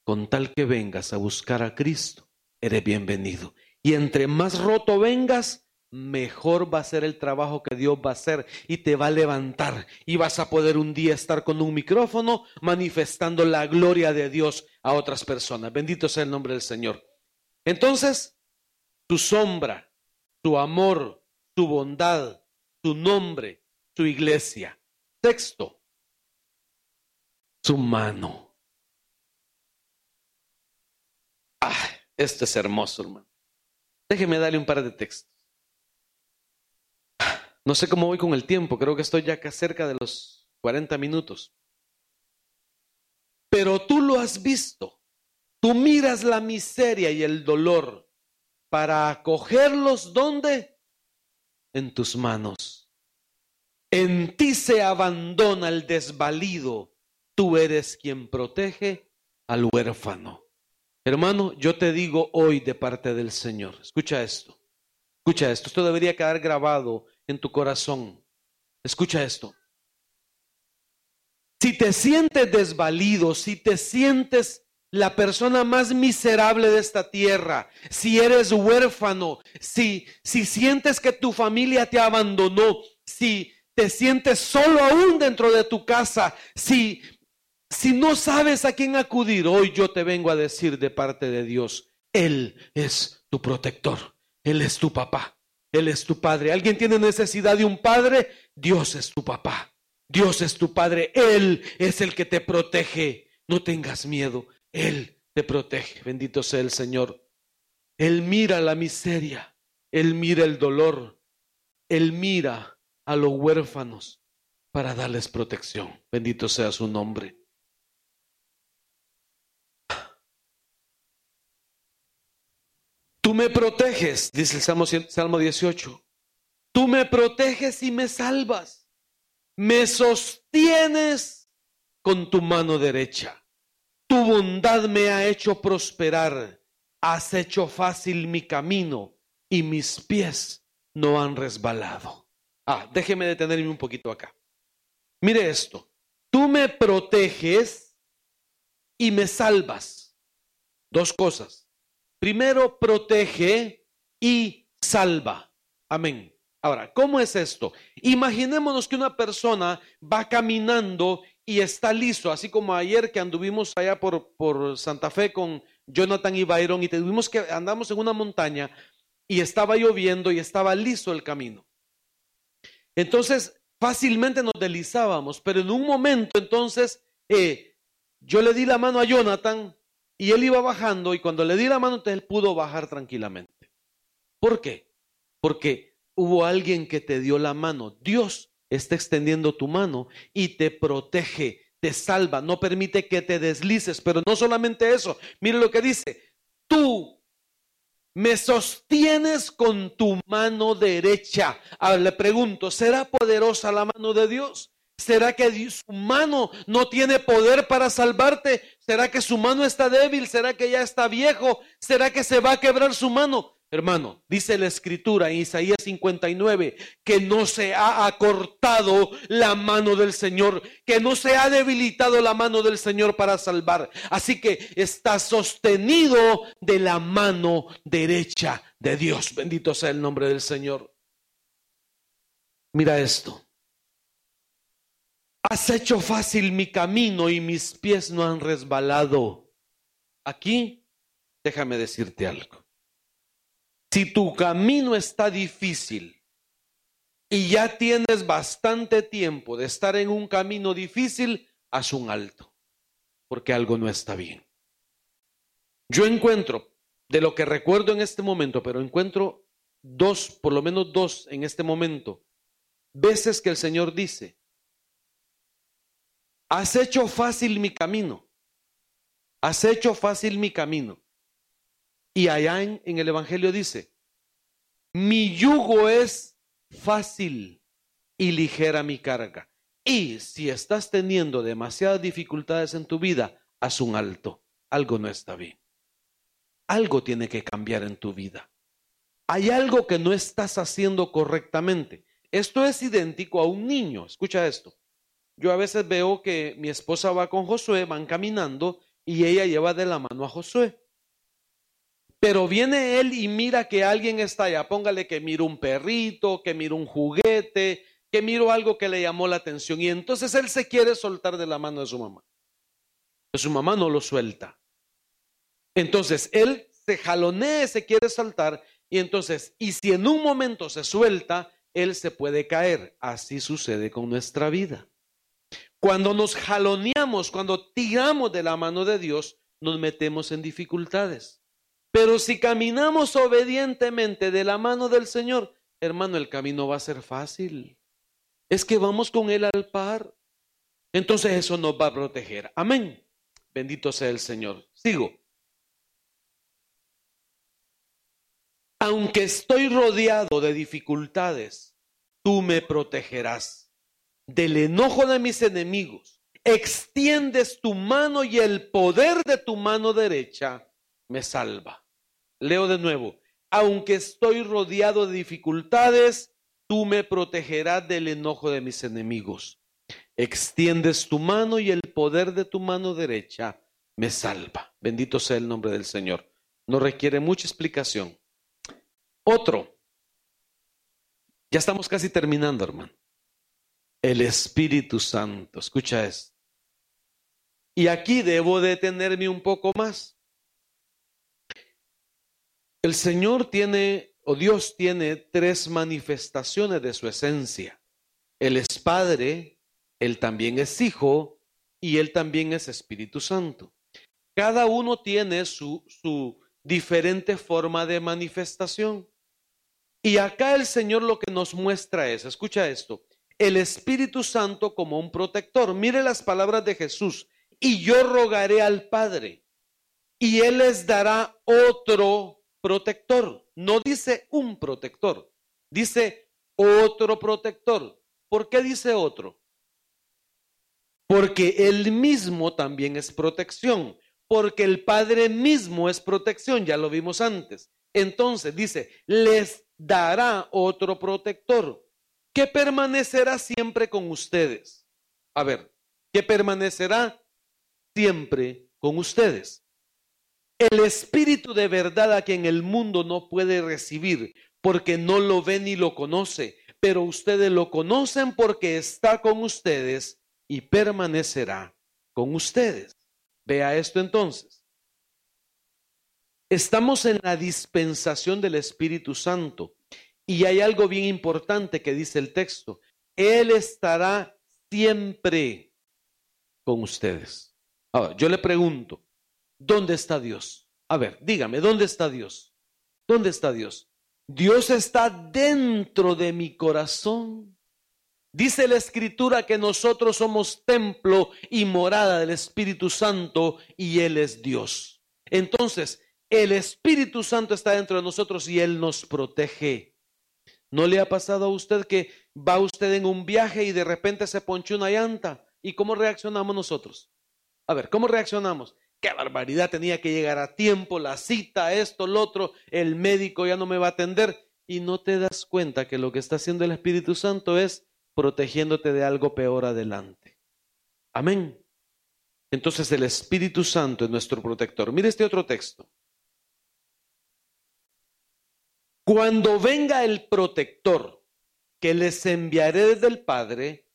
Con tal que vengas a buscar a Cristo, eres bienvenido. Y entre más roto vengas, mejor va a ser el trabajo que Dios va a hacer y te va a levantar y vas a poder un día estar con un micrófono manifestando la gloria de Dios a otras personas. Bendito sea el nombre del Señor. Entonces, tu sombra, tu amor, tu bondad, tu nombre, tu iglesia. Texto, su mano. Ah, esto es hermoso, hermano. Déjeme darle un par de textos. No sé cómo voy con el tiempo, creo que estoy ya cerca de los 40 minutos. Pero tú lo has visto. Tú miras la miseria y el dolor para acogerlos ¿dónde? En tus manos. En ti se abandona el desvalido. Tú eres quien protege al huérfano. Hermano, yo te digo hoy de parte del Señor, escucha esto, escucha esto, esto debería quedar grabado en tu corazón. Escucha esto. Si te sientes desvalido, si te sientes la persona más miserable de esta tierra, si eres huérfano, si, si sientes que tu familia te abandonó, si te sientes solo aún dentro de tu casa, si, si no sabes a quién acudir, hoy yo te vengo a decir de parte de Dios, Él es tu protector, Él es tu papá. Él es tu padre. ¿Alguien tiene necesidad de un padre? Dios es tu papá. Dios es tu padre. Él es el que te protege. No tengas miedo. Él te protege. Bendito sea el Señor. Él mira la miseria. Él mira el dolor. Él mira a los huérfanos para darles protección. Bendito sea su nombre. Tú me proteges, dice el Salmo, Salmo 18. Tú me proteges y me salvas. Me sostienes con tu mano derecha. Tu bondad me ha hecho prosperar. Has hecho fácil mi camino y mis pies no han resbalado. Ah, déjeme detenerme un poquito acá. Mire esto. Tú me proteges y me salvas. Dos cosas. Primero protege y salva. Amén. Ahora, ¿cómo es esto? Imaginémonos que una persona va caminando y está listo, así como ayer que anduvimos allá por, por Santa Fe con Jonathan y Byron y tuvimos que andamos en una montaña y estaba lloviendo y estaba listo el camino. Entonces, fácilmente nos deslizábamos, pero en un momento entonces eh, yo le di la mano a Jonathan y él iba bajando y cuando le di la mano, él pudo bajar tranquilamente. ¿Por qué? Porque hubo alguien que te dio la mano. Dios está extendiendo tu mano y te protege, te salva, no permite que te deslices. Pero no solamente eso, mire lo que dice, tú me sostienes con tu mano derecha. Ahora le pregunto, ¿será poderosa la mano de Dios? ¿Será que su mano no tiene poder para salvarte? ¿Será que su mano está débil? ¿Será que ya está viejo? ¿Será que se va a quebrar su mano? Hermano, dice la escritura en Isaías 59 que no se ha acortado la mano del Señor, que no se ha debilitado la mano del Señor para salvar. Así que está sostenido de la mano derecha de Dios. Bendito sea el nombre del Señor. Mira esto. Has hecho fácil mi camino y mis pies no han resbalado. Aquí, déjame decirte algo. Si tu camino está difícil y ya tienes bastante tiempo de estar en un camino difícil, haz un alto, porque algo no está bien. Yo encuentro, de lo que recuerdo en este momento, pero encuentro dos, por lo menos dos en este momento, veces que el Señor dice, has hecho fácil mi camino, has hecho fácil mi camino. Y allá en, el Evangelio dice, mi yugo es fácil y ligera mi carga. Y si estás teniendo demasiadas dificultades en tu vida, haz un alto. Algo no está bien. Algo tiene que cambiar en tu vida. Hay algo que no estás haciendo correctamente. Esto es idéntico a un niño. Escucha esto. Yo a veces veo que mi esposa va con Josué, van caminando y ella lleva de la mano a Josué. Pero viene él y mira que alguien está allá. Póngale que mira un perrito, que mira un juguete, que miro algo que le llamó la atención. Y entonces él se quiere soltar de la mano de su mamá. Pero su mamá no lo suelta. Entonces él se jalonea, se quiere saltar. Y entonces, y si en un momento se suelta, él se puede caer. Así sucede con nuestra vida. Cuando nos jaloneamos, cuando tiramos de la mano de Dios, nos metemos en dificultades. Pero si caminamos obedientemente de la mano del Señor, hermano, el camino va a ser fácil. Es que vamos con Él al par. Entonces eso nos va a proteger. Amén. Bendito sea el Señor. Sigo. Aunque estoy rodeado de dificultades, tú me protegerás del enojo de mis enemigos. Extiendes tu mano y el poder de tu mano derecha me salva. Leo de nuevo, aunque estoy rodeado de dificultades, tú me protegerás del enojo de mis enemigos. Extiendes tu mano y el poder de tu mano derecha me salva. Bendito sea el nombre del Señor. No requiere mucha explicación. Otro. Ya estamos casi terminando, hermano. El Espíritu Santo. Escucha esto. Y aquí debo detenerme un poco más. El Señor tiene, o Dios tiene, tres manifestaciones de su esencia. Él es Padre, Él también es Hijo y Él también es Espíritu Santo. Cada uno tiene su, su diferente forma de manifestación. Y acá el Señor lo que nos muestra es, escucha esto, el Espíritu Santo como un protector. Mire las palabras de Jesús. Y yo rogaré al Padre, y Él les dará otro protector. No dice un protector, dice otro protector. ¿Por qué dice otro? Porque él mismo también es protección, porque el Padre mismo es protección, ya lo vimos antes. Entonces dice, les dará otro protector que permanecerá siempre con ustedes. A ver, que permanecerá siempre con ustedes. El Espíritu de verdad a quien el mundo no puede recibir porque no lo ve ni lo conoce, pero ustedes lo conocen porque está con ustedes y permanecerá con ustedes. Vea esto entonces. Estamos en la dispensación del Espíritu Santo y hay algo bien importante que dice el texto. Él estará siempre con ustedes. Ahora, yo le pregunto, ¿Dónde está Dios? A ver, dígame, ¿dónde está Dios? ¿Dónde está Dios? Dios está dentro de mi corazón. Dice la escritura que nosotros somos templo y morada del Espíritu Santo y Él es Dios. Entonces, el Espíritu Santo está dentro de nosotros y Él nos protege. ¿No le ha pasado a usted que va usted en un viaje y de repente se ponchó una llanta? ¿Y cómo reaccionamos nosotros? A ver, ¿cómo reaccionamos? qué barbaridad, tenía que llegar a tiempo, la cita, esto, lo otro, el médico ya no me va a atender. Y no te das cuenta que lo que está haciendo el Espíritu Santo es protegiéndote de algo peor adelante. Amén. Entonces el Espíritu Santo es nuestro protector. Mire este otro texto. Cuando venga el protector que les enviaré desde el Padre,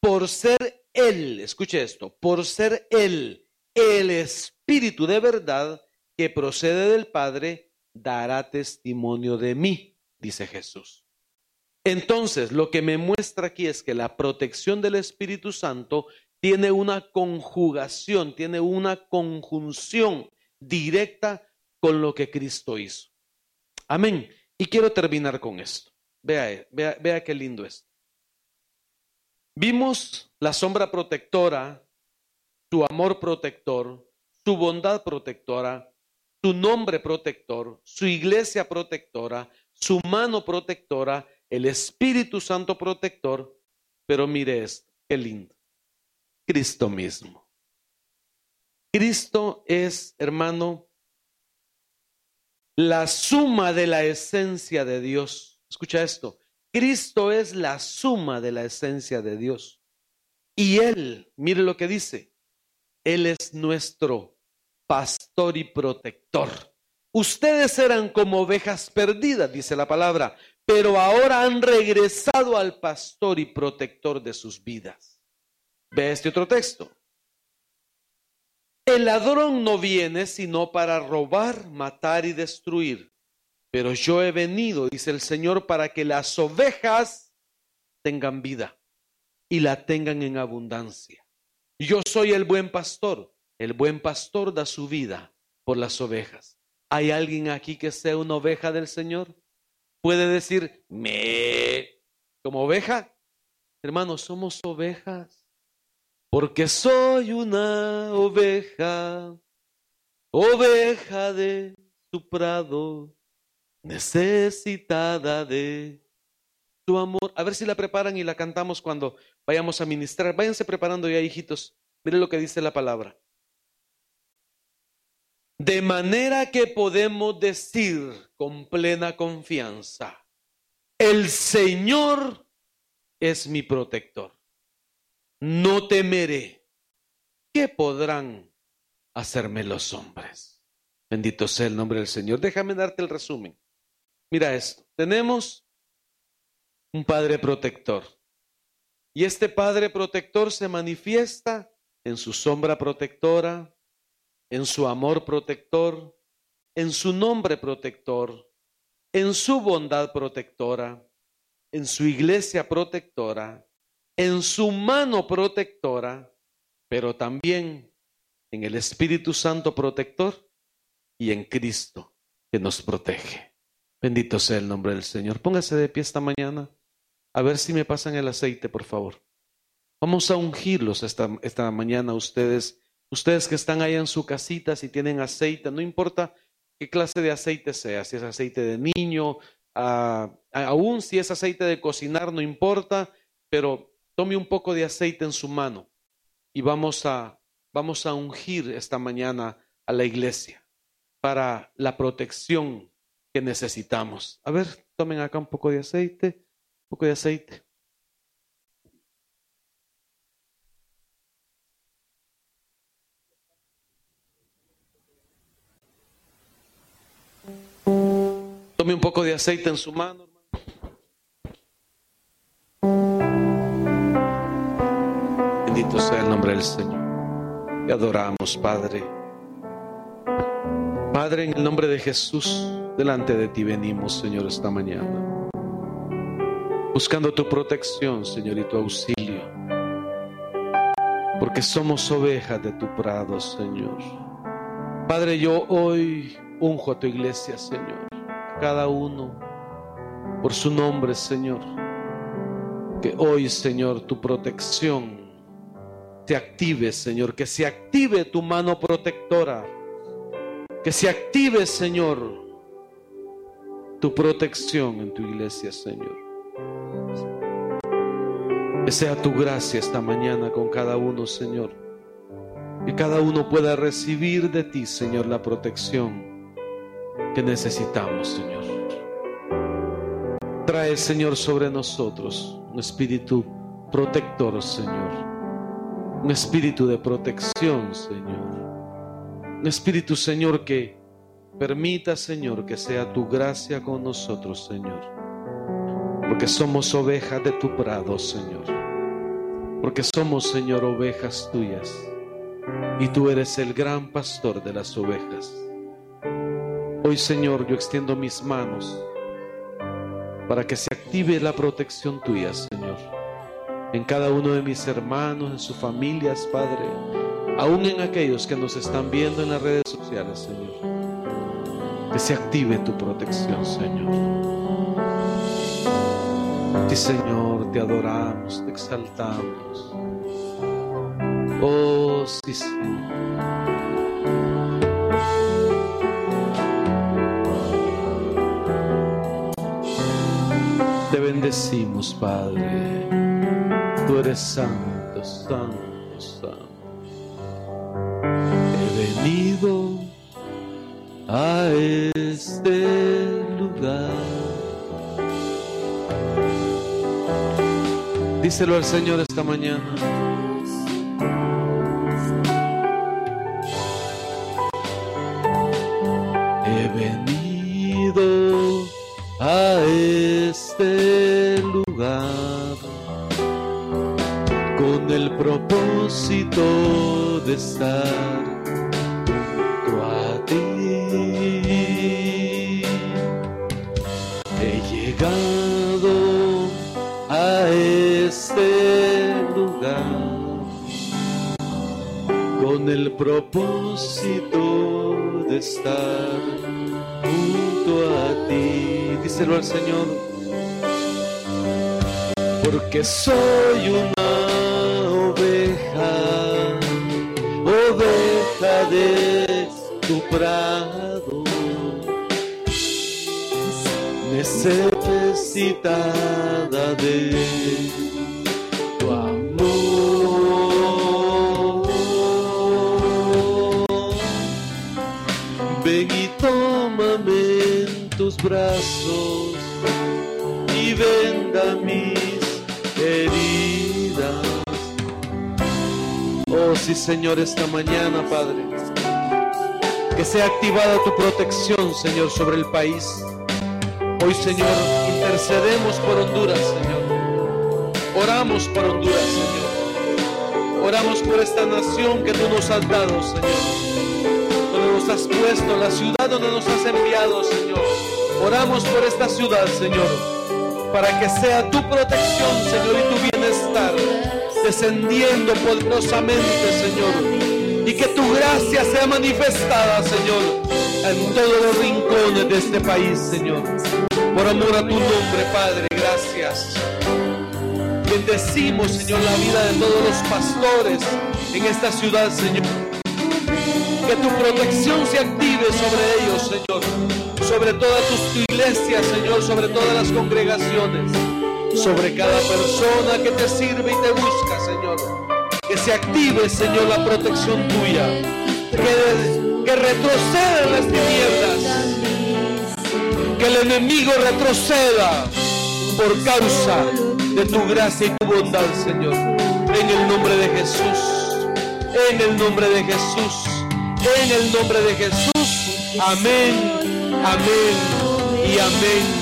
por ser Él, escuche esto, por ser Él el Espíritu de verdad que procede del Padre dará testimonio de mí, dice Jesús. Entonces, lo que me muestra aquí es que la protección del Espíritu Santo tiene una conjugación, tiene una conjunción directa con lo que Cristo hizo. Amén. Y quiero terminar con esto. Vea, vea, vea qué lindo es. Vimos la sombra protectora, su amor protector, su bondad protectora, su nombre protector, su iglesia protectora, su mano protectora, el Espíritu Santo protector. Pero mire esto, qué lindo. Cristo mismo. Cristo es, hermano, la suma de la esencia de Dios. Escucha esto. Cristo es la suma de la esencia de Dios. Y Él, mire lo que dice, Él es nuestro pastor y protector. Ustedes eran como ovejas perdidas, dice la palabra, pero ahora han regresado al pastor y protector de sus vidas. Ve este otro texto. El ladrón no viene sino para robar, matar y destruir. Pero yo he venido, dice el Señor, para que las ovejas tengan vida y la tengan en abundancia. Yo soy el buen pastor. El buen pastor da su vida por las ovejas. ¿Hay alguien aquí que sea una oveja del Señor? ¿Puede decir, me, como oveja? Hermanos, somos ovejas porque soy una oveja, oveja de su prado, necesitada de tu amor. A ver si la preparan y la cantamos cuando vayamos a ministrar. Váyanse preparando ya, hijitos. Miren lo que dice la palabra. De manera que podemos decir con plena confianza, el Señor es mi protector no temeré. ¿Qué podrán hacerme los hombres? Bendito sea el nombre del Señor. Déjame darte el resumen. Mira esto. Tenemos un Padre protector. Y este Padre protector se manifiesta en su sombra protectora, en su amor protector, en su nombre protector, en su bondad protectora, en su iglesia protectora, en su mano protectora, pero también en el Espíritu Santo protector y en Cristo que nos protege. Bendito sea el nombre del Señor. Póngase de pie esta mañana. A ver si me pasan el aceite, por favor. Vamos a ungirlos esta, esta mañana ustedes. Ustedes que están ahí en su casita, si tienen aceite, no importa qué clase de aceite sea, si es aceite de niño, ah, aún si es aceite de cocinar, no importa, pero tome un poco de aceite en su mano y vamos a, vamos a ungir esta mañana a la iglesia para la protección que necesitamos. A ver, tomen acá un poco de aceite, un poco de aceite. Tome un poco de aceite en su mano. Señor. Te adoramos, Padre. Padre, en el nombre de Jesús, delante de ti venimos, Señor, esta mañana. Buscando tu protección, Señor, y tu auxilio. Porque somos ovejas de tu prado, Señor. Padre, yo hoy unjo a tu iglesia, Señor. Cada uno por su nombre, Señor. Que hoy, Señor, tu protección te active, Señor, que se active tu mano protectora, que se active, Señor, tu protección en tu iglesia, Señor. Que sea tu gracia esta mañana con cada uno, Señor. Que cada uno pueda recibir de ti, Señor, la protección que necesitamos, Señor. Trae, Señor, sobre nosotros un espíritu protector, Señor un espíritu de protección, Señor. Un espíritu, Señor, que permita, Señor, que sea tu gracia con nosotros, Señor. Porque somos ovejas de tu prado, Señor. Porque somos, Señor, ovejas tuyas. Y tú eres el gran pastor de las ovejas. Hoy, Señor, yo extiendo mis manos para que se active la protección tuya, Señor en cada uno de mis hermanos, en sus familias, Padre, aún en aquellos que nos están viendo en las redes sociales, Señor. Que se active tu protección, Señor. ti, Señor, te adoramos, te exaltamos. Oh, sí, Señor. Te bendecimos, Padre. Tú eres santo, santo, santo. He venido a este lugar. Díselo al Señor esta mañana. Estar junto a ti. He llegado a este lugar con el propósito de estar junto a ti. Díselo al Señor. Porque soy una tu prado, necesitada de tu amor. Ven y tómame en tus brazos y venda mis heridas. Oh sí, Señor, esta mañana, Padre, que sea activada tu protección, Señor, sobre el país. Hoy, Señor, intercedemos por Honduras, Señor. Oramos por Honduras, Señor. Oramos por esta nación que tú nos has dado, Señor. Donde nos has puesto, la ciudad donde nos has enviado, Señor. Oramos por esta ciudad, Señor, para que sea tu protección, Señor, y tu bienestar descendiendo poderosamente, Señor. Y que tu gracia sea manifestada, Señor, en todos los rincones de este país, Señor. Por amor a tu nombre, Padre, gracias. Bendecimos, Señor, la vida de todos los pastores en esta ciudad, Señor. Que tu protección se active sobre ellos, Señor. Sobre toda tu iglesia, Señor, sobre todas las congregaciones. Sobre cada persona que te sirve y te busca. Que se active, Señor, la protección tuya. Que, que retrocedan las tinieblas. Que el enemigo retroceda por causa de tu gracia y tu bondad, Señor. En el nombre de Jesús. En el nombre de Jesús. En el nombre de Jesús. Amén. Amén. Y amén.